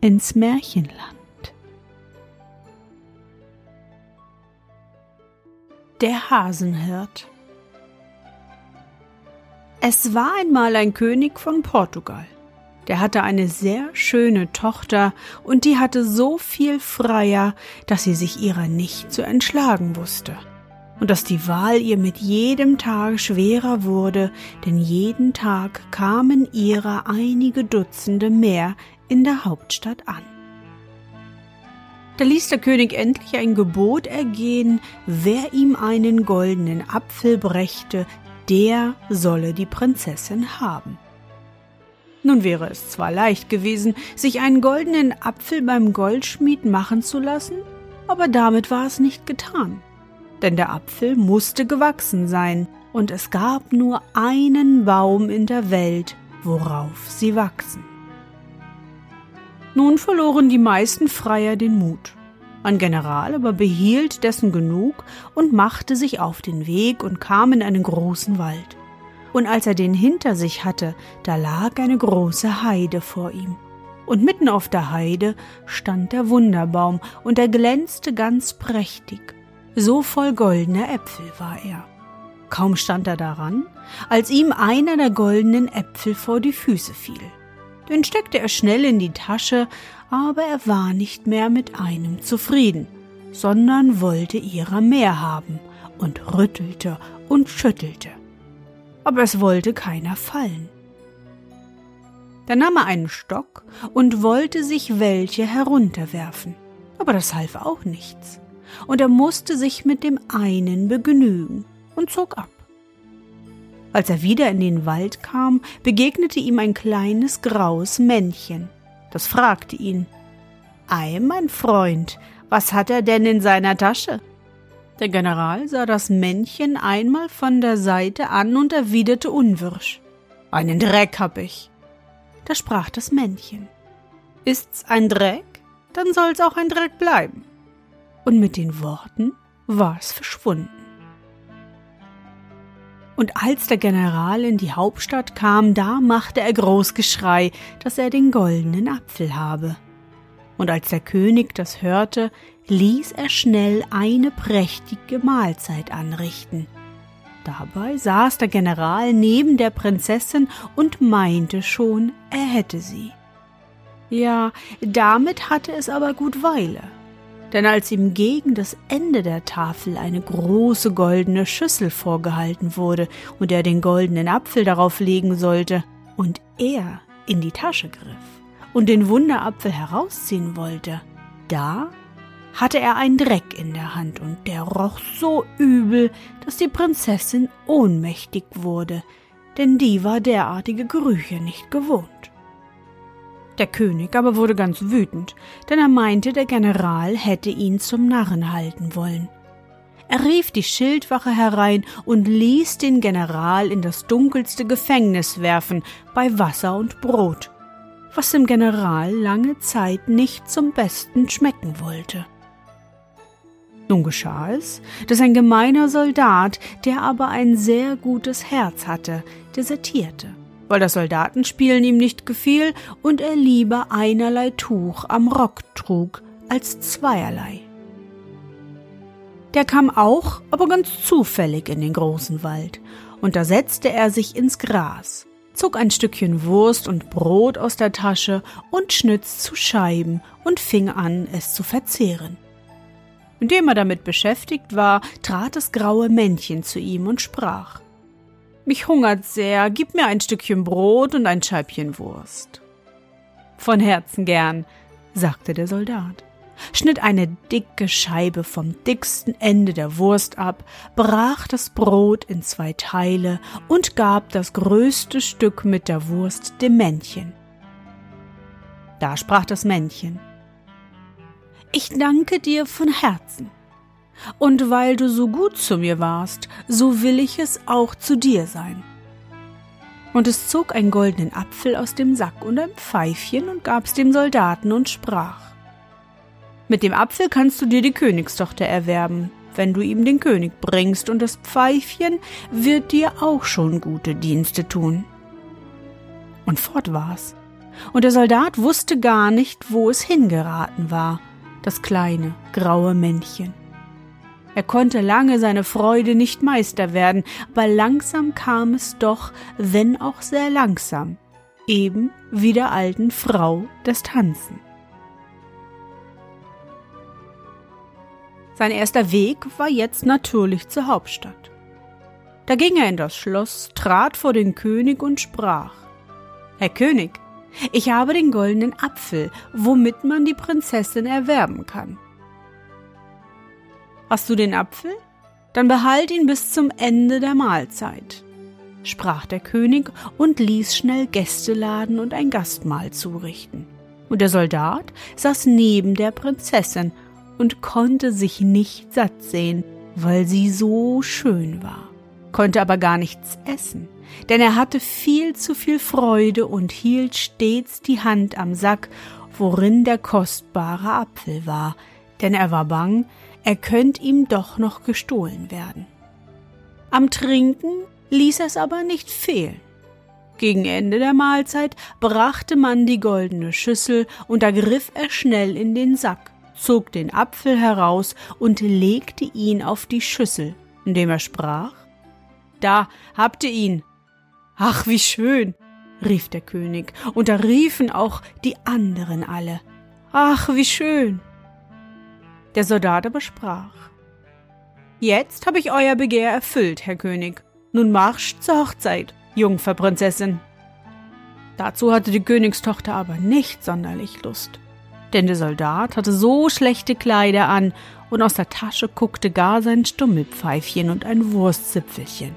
ins Märchenland. Der Hasenhirt Es war einmal ein König von Portugal. Der hatte eine sehr schöne Tochter, und die hatte so viel Freier, dass sie sich ihrer nicht zu entschlagen wusste und dass die Wahl ihr mit jedem Tag schwerer wurde, denn jeden Tag kamen ihrer einige Dutzende mehr in der Hauptstadt an. Da ließ der König endlich ein Gebot ergehen, wer ihm einen goldenen Apfel brächte, der solle die Prinzessin haben. Nun wäre es zwar leicht gewesen, sich einen goldenen Apfel beim Goldschmied machen zu lassen, aber damit war es nicht getan. Denn der Apfel musste gewachsen sein, und es gab nur einen Baum in der Welt, worauf sie wachsen. Nun verloren die meisten Freier den Mut. Ein General aber behielt dessen genug und machte sich auf den Weg und kam in einen großen Wald. Und als er den hinter sich hatte, da lag eine große Heide vor ihm. Und mitten auf der Heide stand der Wunderbaum, und er glänzte ganz prächtig. So voll goldener Äpfel war er. Kaum stand er daran, als ihm einer der goldenen Äpfel vor die Füße fiel. Den steckte er schnell in die Tasche, aber er war nicht mehr mit einem zufrieden, sondern wollte ihrer mehr haben und rüttelte und schüttelte. Aber es wollte keiner fallen. Da nahm er einen Stock und wollte sich welche herunterwerfen, aber das half auch nichts, und er musste sich mit dem einen begnügen und zog ab. Als er wieder in den Wald kam, begegnete ihm ein kleines graues Männchen. Das fragte ihn Ei, mein Freund, was hat er denn in seiner Tasche? Der General sah das Männchen einmal von der Seite an und erwiderte unwirsch Einen Dreck hab ich. Da sprach das Männchen Ist's ein Dreck, dann soll's auch ein Dreck bleiben. Und mit den Worten war es verschwunden. Und als der General in die Hauptstadt kam, da machte er groß Geschrei, dass er den goldenen Apfel habe. Und als der König das hörte, ließ er schnell eine prächtige Mahlzeit anrichten. Dabei saß der General neben der Prinzessin und meinte schon, er hätte sie. Ja, damit hatte es aber gut Weile denn als ihm gegen das Ende der Tafel eine große goldene Schüssel vorgehalten wurde und er den goldenen Apfel darauf legen sollte, und er in die Tasche griff und den Wunderapfel herausziehen wollte, da hatte er einen Dreck in der Hand und der roch so übel, dass die Prinzessin ohnmächtig wurde, denn die war derartige Gerüche nicht gewohnt. Der König aber wurde ganz wütend, denn er meinte, der General hätte ihn zum Narren halten wollen. Er rief die Schildwache herein und ließ den General in das dunkelste Gefängnis werfen, bei Wasser und Brot, was dem General lange Zeit nicht zum Besten schmecken wollte. Nun geschah es, dass ein gemeiner Soldat, der aber ein sehr gutes Herz hatte, desertierte weil das Soldatenspielen ihm nicht gefiel und er lieber einerlei Tuch am Rock trug als zweierlei. Der kam auch, aber ganz zufällig in den großen Wald, und da setzte er sich ins Gras, zog ein Stückchen Wurst und Brot aus der Tasche und schnitt's zu Scheiben und fing an, es zu verzehren. Indem er damit beschäftigt war, trat das graue Männchen zu ihm und sprach Mich hungert sehr, gib mir ein Stückchen Brot und ein Scheibchen Wurst. Von Herzen gern, sagte der Soldat, schnitt eine dicke Scheibe vom dicksten Ende der Wurst ab, brach das Brot in zwei Teile und gab das größte Stück mit der Wurst dem Männchen. Da sprach das Männchen Ich danke dir von Herzen. Und weil du so gut zu mir warst, so will ich es auch zu dir sein und es zog einen goldenen Apfel aus dem Sack und ein Pfeifchen und gab's dem Soldaten und sprach Mit dem Apfel kannst du dir die Königstochter erwerben, wenn du ihm den König bringst, und das Pfeifchen wird dir auch schon gute Dienste tun. Und fort war's. Und der Soldat wusste gar nicht, wo es hingeraten war, das kleine, graue Männchen. Er konnte lange seine Freude nicht Meister werden, aber langsam kam es doch, wenn auch sehr langsam, eben wie der alten Frau das Tanzen. Sein erster Weg war jetzt natürlich zur Hauptstadt. Da ging er in das Schloss, trat vor den König und sprach Herr König, ich habe den goldenen Apfel, womit man die Prinzessin erwerben kann. Hast du den Apfel? Dann behalt ihn bis zum Ende der Mahlzeit, sprach der König und ließ schnell Gäste laden und ein Gastmahl zurichten. Und der Soldat saß neben der Prinzessin und konnte sich nicht satt sehen, weil sie so schön war, konnte aber gar nichts essen, denn er hatte viel zu viel Freude und hielt stets die Hand am Sack, worin der kostbare Apfel war, denn er war bang, er könnte ihm doch noch gestohlen werden. Am Trinken ließ es aber nicht fehlen. Gegen Ende der Mahlzeit brachte man die goldene Schüssel und da griff er schnell in den Sack, zog den Apfel heraus und legte ihn auf die Schüssel, indem er sprach Da habt ihr ihn. Ach, wie schön, rief der König, und da riefen auch die anderen alle. Ach, wie schön. Der Soldat aber sprach Jetzt habe ich euer Begehr erfüllt, Herr König. Nun marsch zur Hochzeit, Jungferprinzessin. Dazu hatte die Königstochter aber nicht sonderlich Lust, denn der Soldat hatte so schlechte Kleider an und aus der Tasche guckte gar sein Stummelpfeifchen und ein Wurstzipfelchen.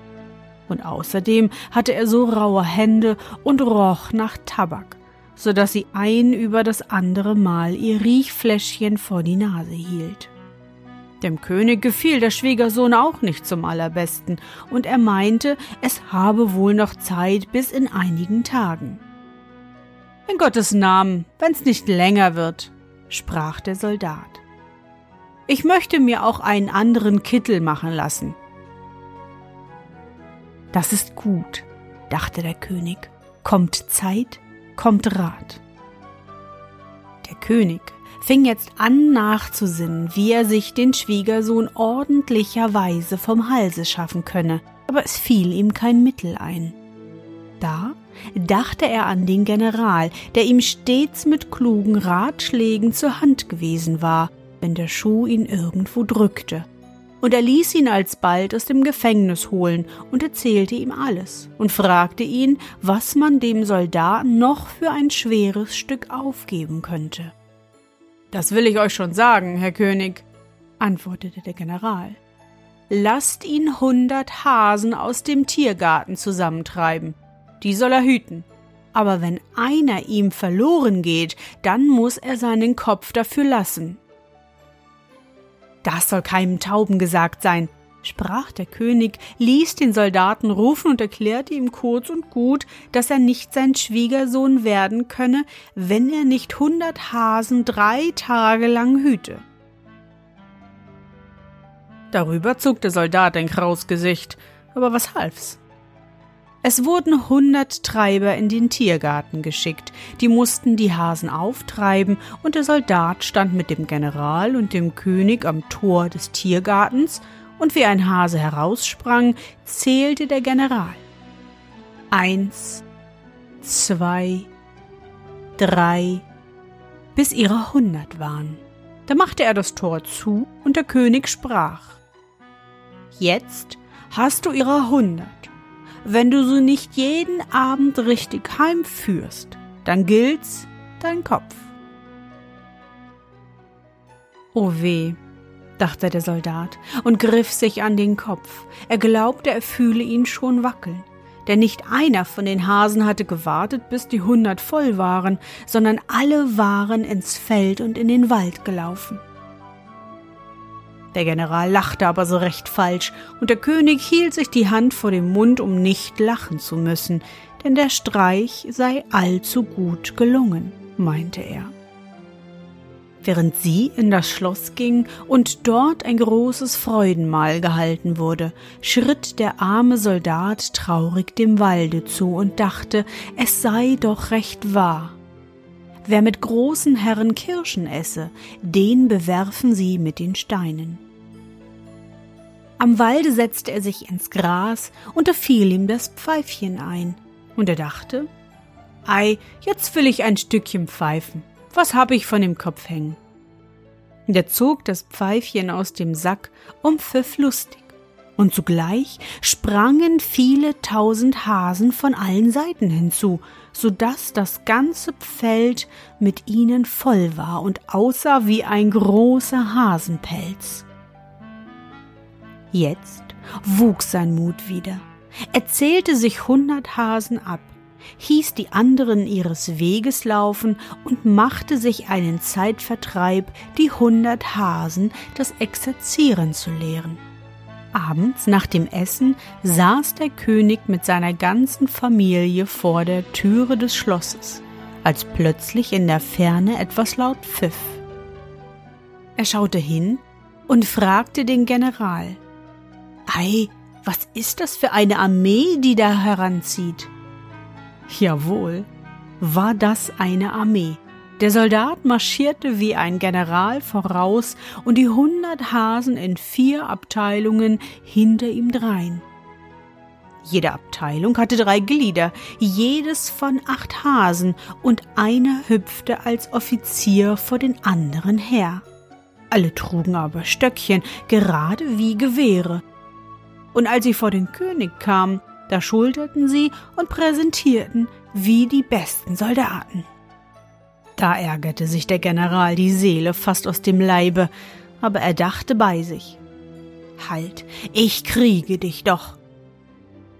Und außerdem hatte er so raue Hände und roch nach Tabak so dass sie ein über das andere Mal ihr Riechfläschchen vor die Nase hielt. Dem König gefiel der Schwiegersohn auch nicht zum allerbesten, und er meinte, es habe wohl noch Zeit bis in einigen Tagen. In Gottes Namen, wenn's nicht länger wird, sprach der Soldat. Ich möchte mir auch einen anderen Kittel machen lassen. Das ist gut, dachte der König. Kommt Zeit, kommt Rat. Der König fing jetzt an nachzusinnen, wie er sich den Schwiegersohn ordentlicherweise vom Halse schaffen könne, aber es fiel ihm kein Mittel ein. Da dachte er an den General, der ihm stets mit klugen Ratschlägen zur Hand gewesen war, wenn der Schuh ihn irgendwo drückte und er ließ ihn alsbald aus dem Gefängnis holen und erzählte ihm alles und fragte ihn, was man dem Soldaten noch für ein schweres Stück aufgeben könnte. Das will ich euch schon sagen, Herr König, antwortete der General. Lasst ihn hundert Hasen aus dem Tiergarten zusammentreiben. Die soll er hüten. Aber wenn einer ihm verloren geht, dann muss er seinen Kopf dafür lassen. Das soll keinem Tauben gesagt sein, sprach der König, ließ den Soldaten rufen und erklärte ihm kurz und gut, dass er nicht sein Schwiegersohn werden könne, wenn er nicht hundert Hasen drei Tage lang hüte. Darüber zog der Soldat ein graues Gesicht, aber was half's? Es wurden hundert Treiber in den Tiergarten geschickt, die mussten die Hasen auftreiben, und der Soldat stand mit dem General und dem König am Tor des Tiergartens, und wie ein Hase heraussprang, zählte der General. Eins, zwei, drei, bis ihrer hundert waren. Da machte er das Tor zu und der König sprach, Jetzt hast du ihrer hundert. Wenn du sie nicht jeden Abend richtig heimführst, dann gilt's dein Kopf. Oh weh, dachte der Soldat und griff sich an den Kopf. Er glaubte, er fühle ihn schon wackeln. Denn nicht einer von den Hasen hatte gewartet, bis die hundert voll waren, sondern alle waren ins Feld und in den Wald gelaufen. Der General lachte aber so recht falsch, und der König hielt sich die Hand vor dem Mund, um nicht lachen zu müssen, denn der Streich sei allzu gut gelungen, meinte er. Während sie in das Schloss ging und dort ein großes Freudenmahl gehalten wurde, schritt der arme Soldat traurig dem Walde zu und dachte, es sei doch recht wahr. Wer mit großen Herren Kirschen esse, den bewerfen sie mit den Steinen. Am Walde setzte er sich ins Gras, und da fiel ihm das Pfeifchen ein, und er dachte, Ei, jetzt will ich ein Stückchen pfeifen. Was hab ich von dem Kopf hängen? Der zog das Pfeifchen aus dem Sack und pfiff lustig. Und zugleich sprangen viele tausend Hasen von allen Seiten hinzu, so dass das ganze Feld mit ihnen voll war und aussah wie ein großer Hasenpelz. Jetzt wuchs sein Mut wieder. Er zählte sich hundert Hasen ab, hieß die anderen ihres Weges laufen und machte sich einen Zeitvertreib, die hundert Hasen das Exerzieren zu lehren. Abends nach dem Essen saß der König mit seiner ganzen Familie vor der Türe des Schlosses, als plötzlich in der Ferne etwas laut pfiff. Er schaute hin und fragte den General Ei, was ist das für eine Armee, die da heranzieht? Jawohl, war das eine Armee. Der Soldat marschierte wie ein General voraus und die hundert Hasen in vier Abteilungen hinter ihm drein. Jede Abteilung hatte drei Glieder, jedes von acht Hasen, und einer hüpfte als Offizier vor den anderen her. Alle trugen aber Stöckchen, gerade wie Gewehre. Und als sie vor den König kamen, da schulterten sie und präsentierten wie die besten Soldaten. Da ärgerte sich der General die Seele fast aus dem Leibe, aber er dachte bei sich. Halt, ich kriege dich doch.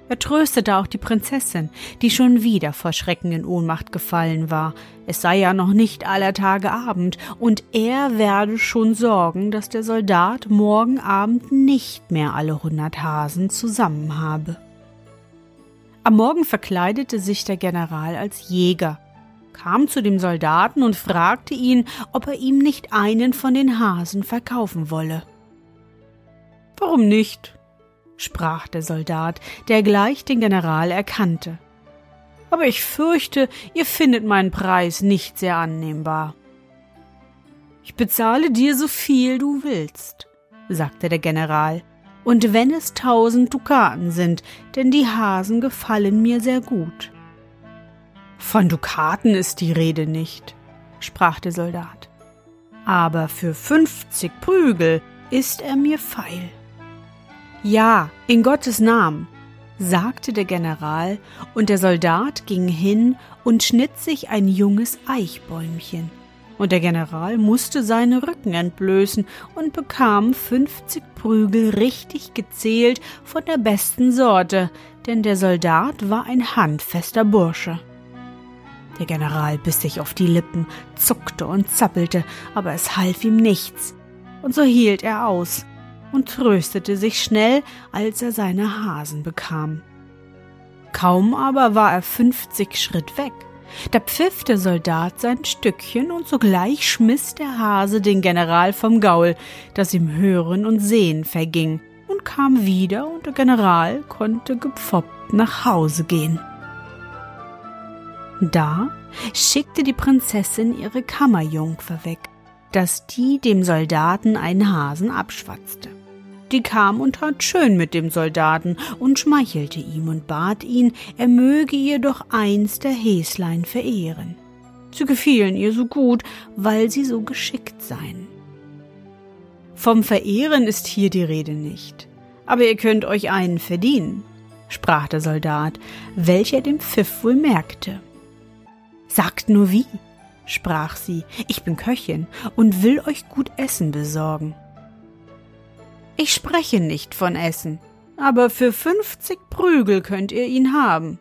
Er tröstete auch die Prinzessin, die schon wieder vor Schrecken in Ohnmacht gefallen war. Es sei ja noch nicht aller Tage Abend, und er werde schon sorgen, dass der Soldat morgen Abend nicht mehr alle hundert Hasen zusammen habe. Am Morgen verkleidete sich der General als Jäger, kam zu dem Soldaten und fragte ihn, ob er ihm nicht einen von den Hasen verkaufen wolle. Warum nicht? sprach der Soldat, der gleich den General erkannte. Aber ich fürchte, ihr findet meinen Preis nicht sehr annehmbar. Ich bezahle dir so viel du willst, sagte der General, und wenn es tausend Dukaten sind, denn die Hasen gefallen mir sehr gut. Von Dukaten ist die Rede nicht, sprach der Soldat. Aber für fünfzig Prügel ist er mir feil. Ja, in Gottes Namen, sagte der General, und der Soldat ging hin und schnitt sich ein junges Eichbäumchen. Und der General musste seine Rücken entblößen und bekam fünfzig Prügel richtig gezählt von der besten Sorte, denn der Soldat war ein handfester Bursche. Der General biss sich auf die Lippen, zuckte und zappelte, aber es half ihm nichts. Und so hielt er aus, und tröstete sich schnell, als er seine Hasen bekam. Kaum aber war er fünfzig Schritt weg. Da pfiff der Soldat sein Stückchen und sogleich schmiss der Hase den General vom Gaul, dass ihm Hören und Sehen verging, und kam wieder und der General konnte gepfoppt nach Hause gehen. Da schickte die Prinzessin ihre Kammerjungfer weg, dass die dem Soldaten einen Hasen abschwatzte. Die kam und tat schön mit dem Soldaten und schmeichelte ihm und bat ihn, er möge ihr doch eins der Häslein verehren. Sie gefielen ihr so gut, weil sie so geschickt seien. Vom Verehren ist hier die Rede nicht, aber ihr könnt euch einen verdienen, sprach der Soldat, welcher dem Pfiff wohl merkte. Sagt nur wie, sprach sie, ich bin Köchin und will euch gut Essen besorgen. Ich spreche nicht von Essen, aber für fünfzig Prügel könnt ihr ihn haben.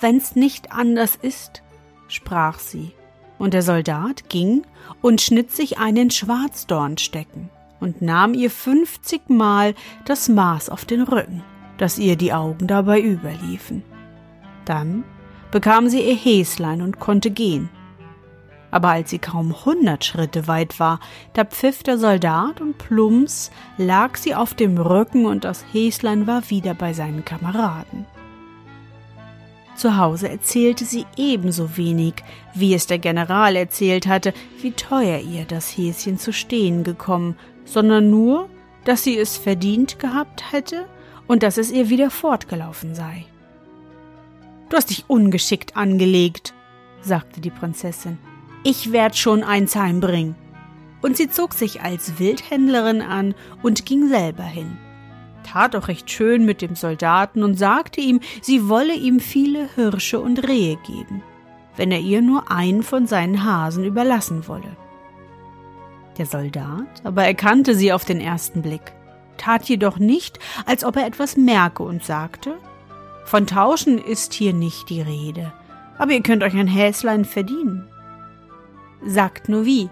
Wenn's nicht anders ist, sprach sie, und der Soldat ging und schnitt sich einen Schwarzdornstecken und nahm ihr fünfzigmal das Maß auf den Rücken, dass ihr die Augen dabei überliefen. Dann bekam sie ihr Häslein und konnte gehen, aber als sie kaum hundert Schritte weit war, da pfiff der Soldat und plumps lag sie auf dem Rücken und das Häslein war wieder bei seinen Kameraden. Zu Hause erzählte sie ebenso wenig, wie es der General erzählt hatte, wie teuer ihr das Häschen zu stehen gekommen, sondern nur, dass sie es verdient gehabt hätte und dass es ihr wieder fortgelaufen sei. Du hast dich ungeschickt angelegt, sagte die Prinzessin ich werd schon eins heimbringen. Und sie zog sich als Wildhändlerin an und ging selber hin. Tat auch recht schön mit dem Soldaten und sagte ihm, sie wolle ihm viele Hirsche und Rehe geben, wenn er ihr nur einen von seinen Hasen überlassen wolle. Der Soldat aber erkannte sie auf den ersten Blick, tat jedoch nicht, als ob er etwas merke und sagte, von Tauschen ist hier nicht die Rede, aber ihr könnt euch ein Häslein verdienen. Sagt nur wie,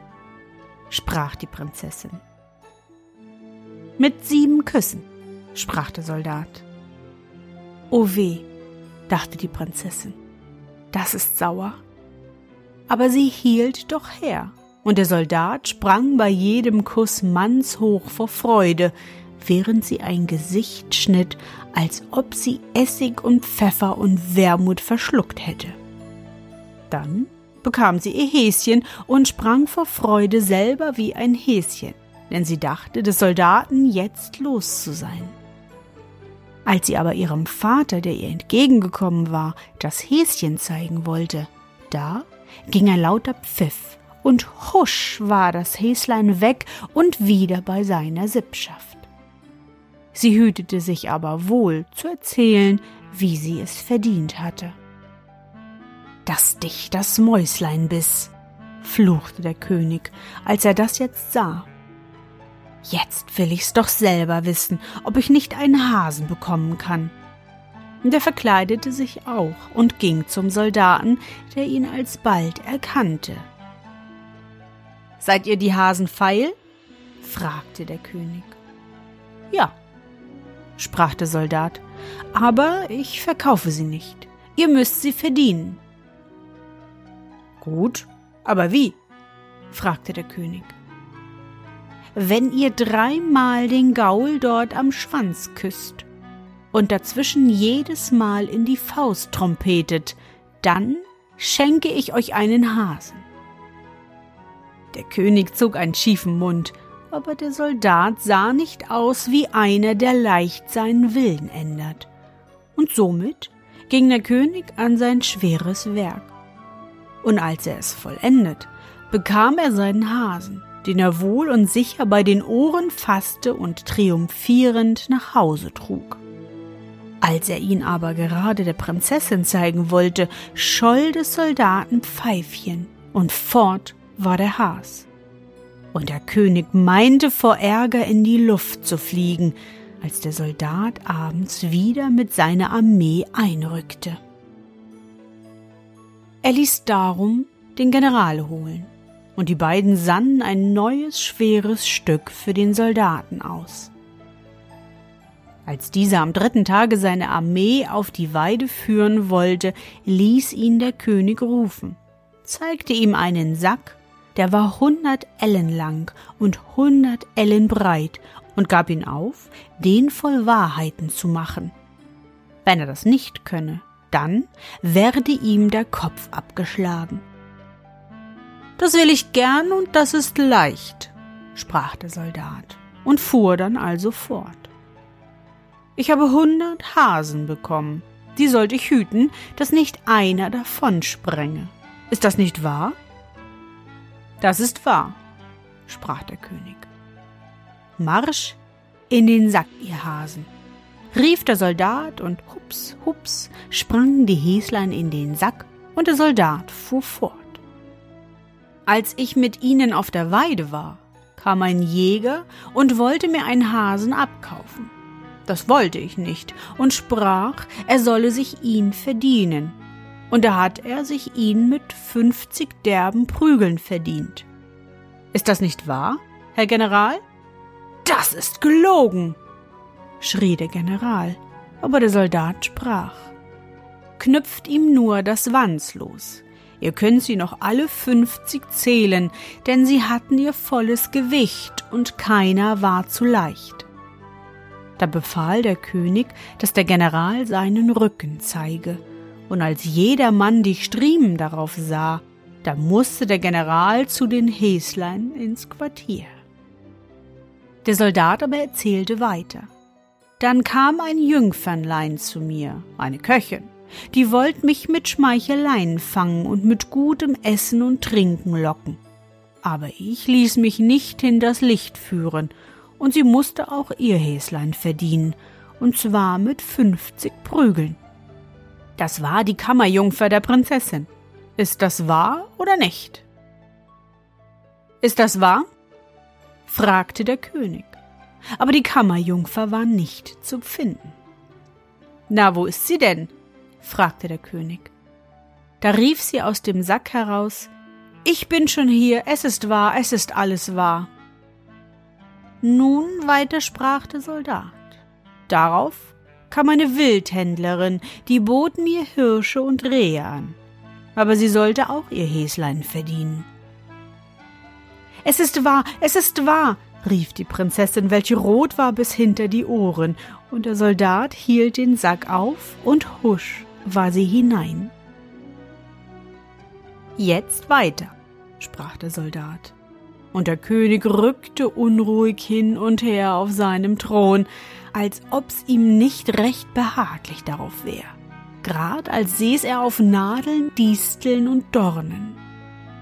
sprach die Prinzessin. Mit sieben Küssen, sprach der Soldat. O weh, dachte die Prinzessin, das ist sauer. Aber sie hielt doch her, und der Soldat sprang bei jedem Kuss mannshoch vor Freude, während sie ein Gesicht schnitt, als ob sie Essig und Pfeffer und Wermut verschluckt hätte. Dann bekam sie ihr Häschen und sprang vor Freude selber wie ein Häschen, denn sie dachte, des Soldaten jetzt los zu sein. Als sie aber ihrem Vater, der ihr entgegengekommen war, das Häschen zeigen wollte, da ging ein lauter Pfiff, und husch war das Häslein weg und wieder bei seiner Sippschaft. Sie hütete sich aber wohl zu erzählen, wie sie es verdient hatte dass dich das Mäuslein biss, fluchte der König, als er das jetzt sah. Jetzt will ich's doch selber wissen, ob ich nicht einen Hasen bekommen kann. Der verkleidete sich auch und ging zum Soldaten, der ihn alsbald erkannte. Seid ihr die Hasen feil? fragte der König. Ja, sprach der Soldat, aber ich verkaufe sie nicht. Ihr müsst sie verdienen. Gut, aber wie? fragte der König. Wenn ihr dreimal den Gaul dort am Schwanz küsst und dazwischen jedes Mal in die Faust trompetet, dann schenke ich euch einen Hasen. Der König zog einen schiefen Mund, aber der Soldat sah nicht aus wie einer, der leicht seinen Willen ändert. Und somit ging der König an sein schweres Werk und als er es vollendet, bekam er seinen Hasen, den er wohl und sicher bei den Ohren fasste und triumphierend nach Hause trug. Als er ihn aber gerade der Prinzessin zeigen wollte, scholl des Soldaten Pfeifchen, und fort war der Has. Und der König meinte vor Ärger in die Luft zu fliegen, als der Soldat abends wieder mit seiner Armee einrückte. Er ließ darum den General holen, und die beiden sannen ein neues schweres Stück für den Soldaten aus. Als dieser am dritten Tage seine Armee auf die Weide führen wollte, ließ ihn der König rufen, zeigte ihm einen Sack, der war hundert Ellen lang und hundert Ellen breit, und gab ihn auf, den voll Wahrheiten zu machen. Wenn er das nicht könne, dann werde ihm der Kopf abgeschlagen. Das will ich gern und das ist leicht, sprach der Soldat. und fuhr dann also fort. Ich habe hundert Hasen bekommen. Die sollte ich hüten, dass nicht einer davon sprenge. Ist das nicht wahr? Das ist wahr, sprach der König. Marsch in den Sack, ihr Hasen, rief der Soldat und hups, hups sprangen die Häslein in den Sack und der Soldat fuhr fort. Als ich mit ihnen auf der Weide war, kam ein Jäger und wollte mir einen Hasen abkaufen. Das wollte ich nicht und sprach, er solle sich ihn verdienen. Und da hat er sich ihn mit fünfzig derben Prügeln verdient. Ist das nicht wahr, Herr General? Das ist gelogen, schrie der General, aber der Soldat sprach. Knüpft ihm nur das Wanz los. Ihr könnt sie noch alle fünfzig zählen, denn sie hatten ihr volles Gewicht und keiner war zu leicht. Da befahl der König, dass der General seinen Rücken zeige, und als jedermann die Striemen darauf sah, da musste der General zu den Häslein ins Quartier. Der Soldat aber erzählte weiter. Dann kam ein Jüngfernlein zu mir, eine Köchin, die wollt mich mit Schmeicheleien fangen und mit gutem Essen und Trinken locken. Aber ich ließ mich nicht hinters Licht führen und sie musste auch ihr Häslein verdienen, und zwar mit fünfzig Prügeln. Das war die Kammerjungfer der Prinzessin. Ist das wahr oder nicht? Ist das wahr? fragte der König. Aber die Kammerjungfer war nicht zu finden. Na, wo ist sie denn? fragte der König. Da rief sie aus dem Sack heraus Ich bin schon hier, es ist wahr, es ist alles wahr. Nun weiter sprach der Soldat. Darauf kam eine Wildhändlerin, die bot mir Hirsche und Rehe an. Aber sie sollte auch ihr Häslein verdienen. Es ist wahr, es ist wahr, rief die Prinzessin, welche rot war bis hinter die Ohren, und der Soldat hielt den Sack auf, und husch war sie hinein. Jetzt weiter, sprach der Soldat und der König rückte unruhig hin und her auf seinem Thron, als ob's ihm nicht recht behaglich darauf wär, grad als säß er auf Nadeln, Disteln und Dornen.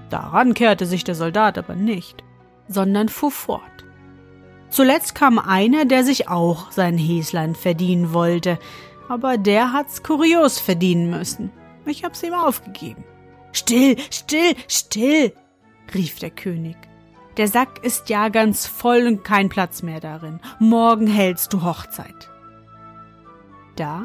Daran kehrte sich der Soldat aber nicht, sondern fuhr fort. Zuletzt kam einer, der sich auch sein Häslein verdienen wollte, aber der hat's kurios verdienen müssen. Ich hab's ihm aufgegeben. Still, still, still, rief der König. Der Sack ist ja ganz voll und kein Platz mehr darin. Morgen hältst du Hochzeit. Da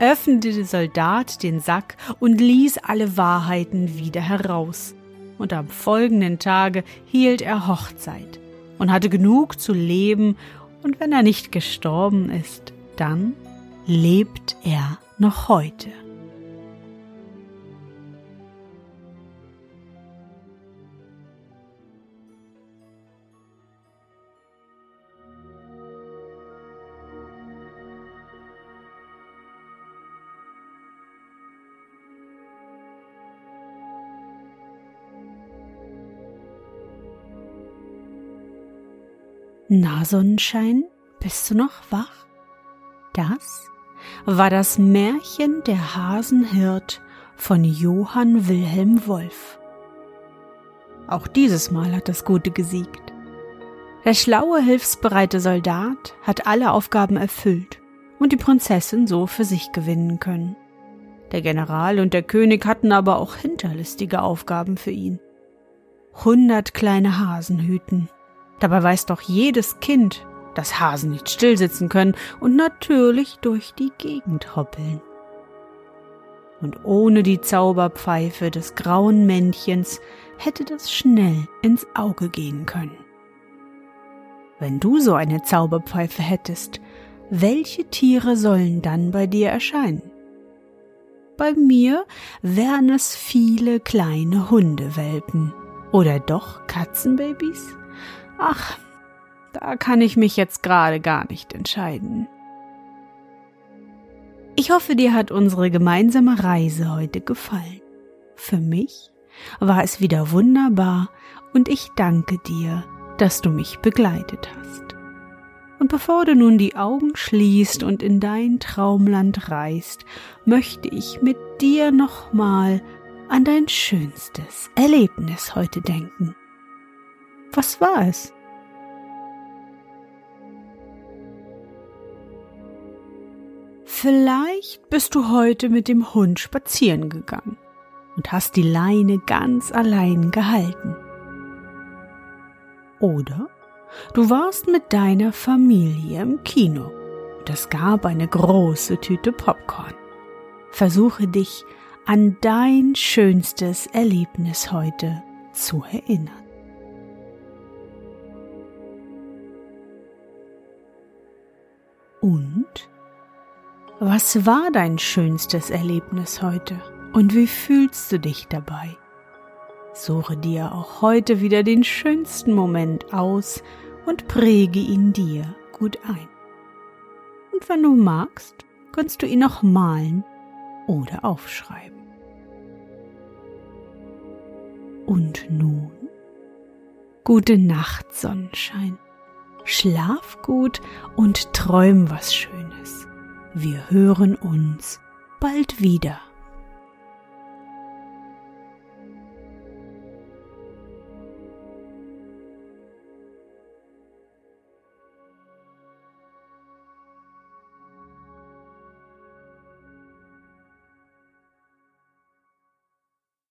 öffnete der Soldat den Sack und ließ alle Wahrheiten wieder heraus. Und am folgenden Tage hielt er Hochzeit und hatte genug zu leben, und wenn er nicht gestorben ist, dann lebt er noch heute. Na, Sonnenschein, bist du noch wach? Das war das Märchen der Hasenhirt von Johann Wilhelm Wolf. Auch dieses Mal hat das Gute gesiegt. Der schlaue, hilfsbereite Soldat hat alle Aufgaben erfüllt und die Prinzessin so für sich gewinnen können. Der General und der König hatten aber auch hinterlistige Aufgaben für ihn. Hundert kleine Hasen hüten, Dabei weiß doch jedes Kind, dass Hasen nicht stillsitzen können und natürlich durch die Gegend hoppeln. Und ohne die Zauberpfeife des grauen Männchens hätte das schnell ins Auge gehen können. Wenn du so eine Zauberpfeife hättest, welche Tiere sollen dann bei dir erscheinen? Bei mir wären es viele kleine Hundewelpen oder doch Katzenbabys? Ach, da kann ich mich jetzt gerade gar nicht entscheiden. Ich hoffe, dir hat unsere gemeinsame Reise heute gefallen. Für mich war es wieder wunderbar und ich danke dir, dass du mich begleitet hast. Und bevor du nun die Augen schließt und in dein Traumland reist, möchte ich mit dir nochmal an dein schönstes Erlebnis heute denken. Was war es? Vielleicht bist du heute mit dem Hund spazieren gegangen und hast die Leine ganz allein gehalten. Oder du warst mit deiner Familie im Kino und es gab eine große Tüte Popcorn. Versuche dich an dein schönstes Erlebnis heute zu erinnern. Und was war dein schönstes Erlebnis heute und wie fühlst du dich dabei? Suche dir auch heute wieder den schönsten Moment aus und präge ihn dir gut ein. Und wenn du magst, kannst du ihn noch malen oder aufschreiben. Und nun? Gute Nacht, Sonnenschein. Schlaf gut und träum was Schönes. Wir hören uns bald wieder.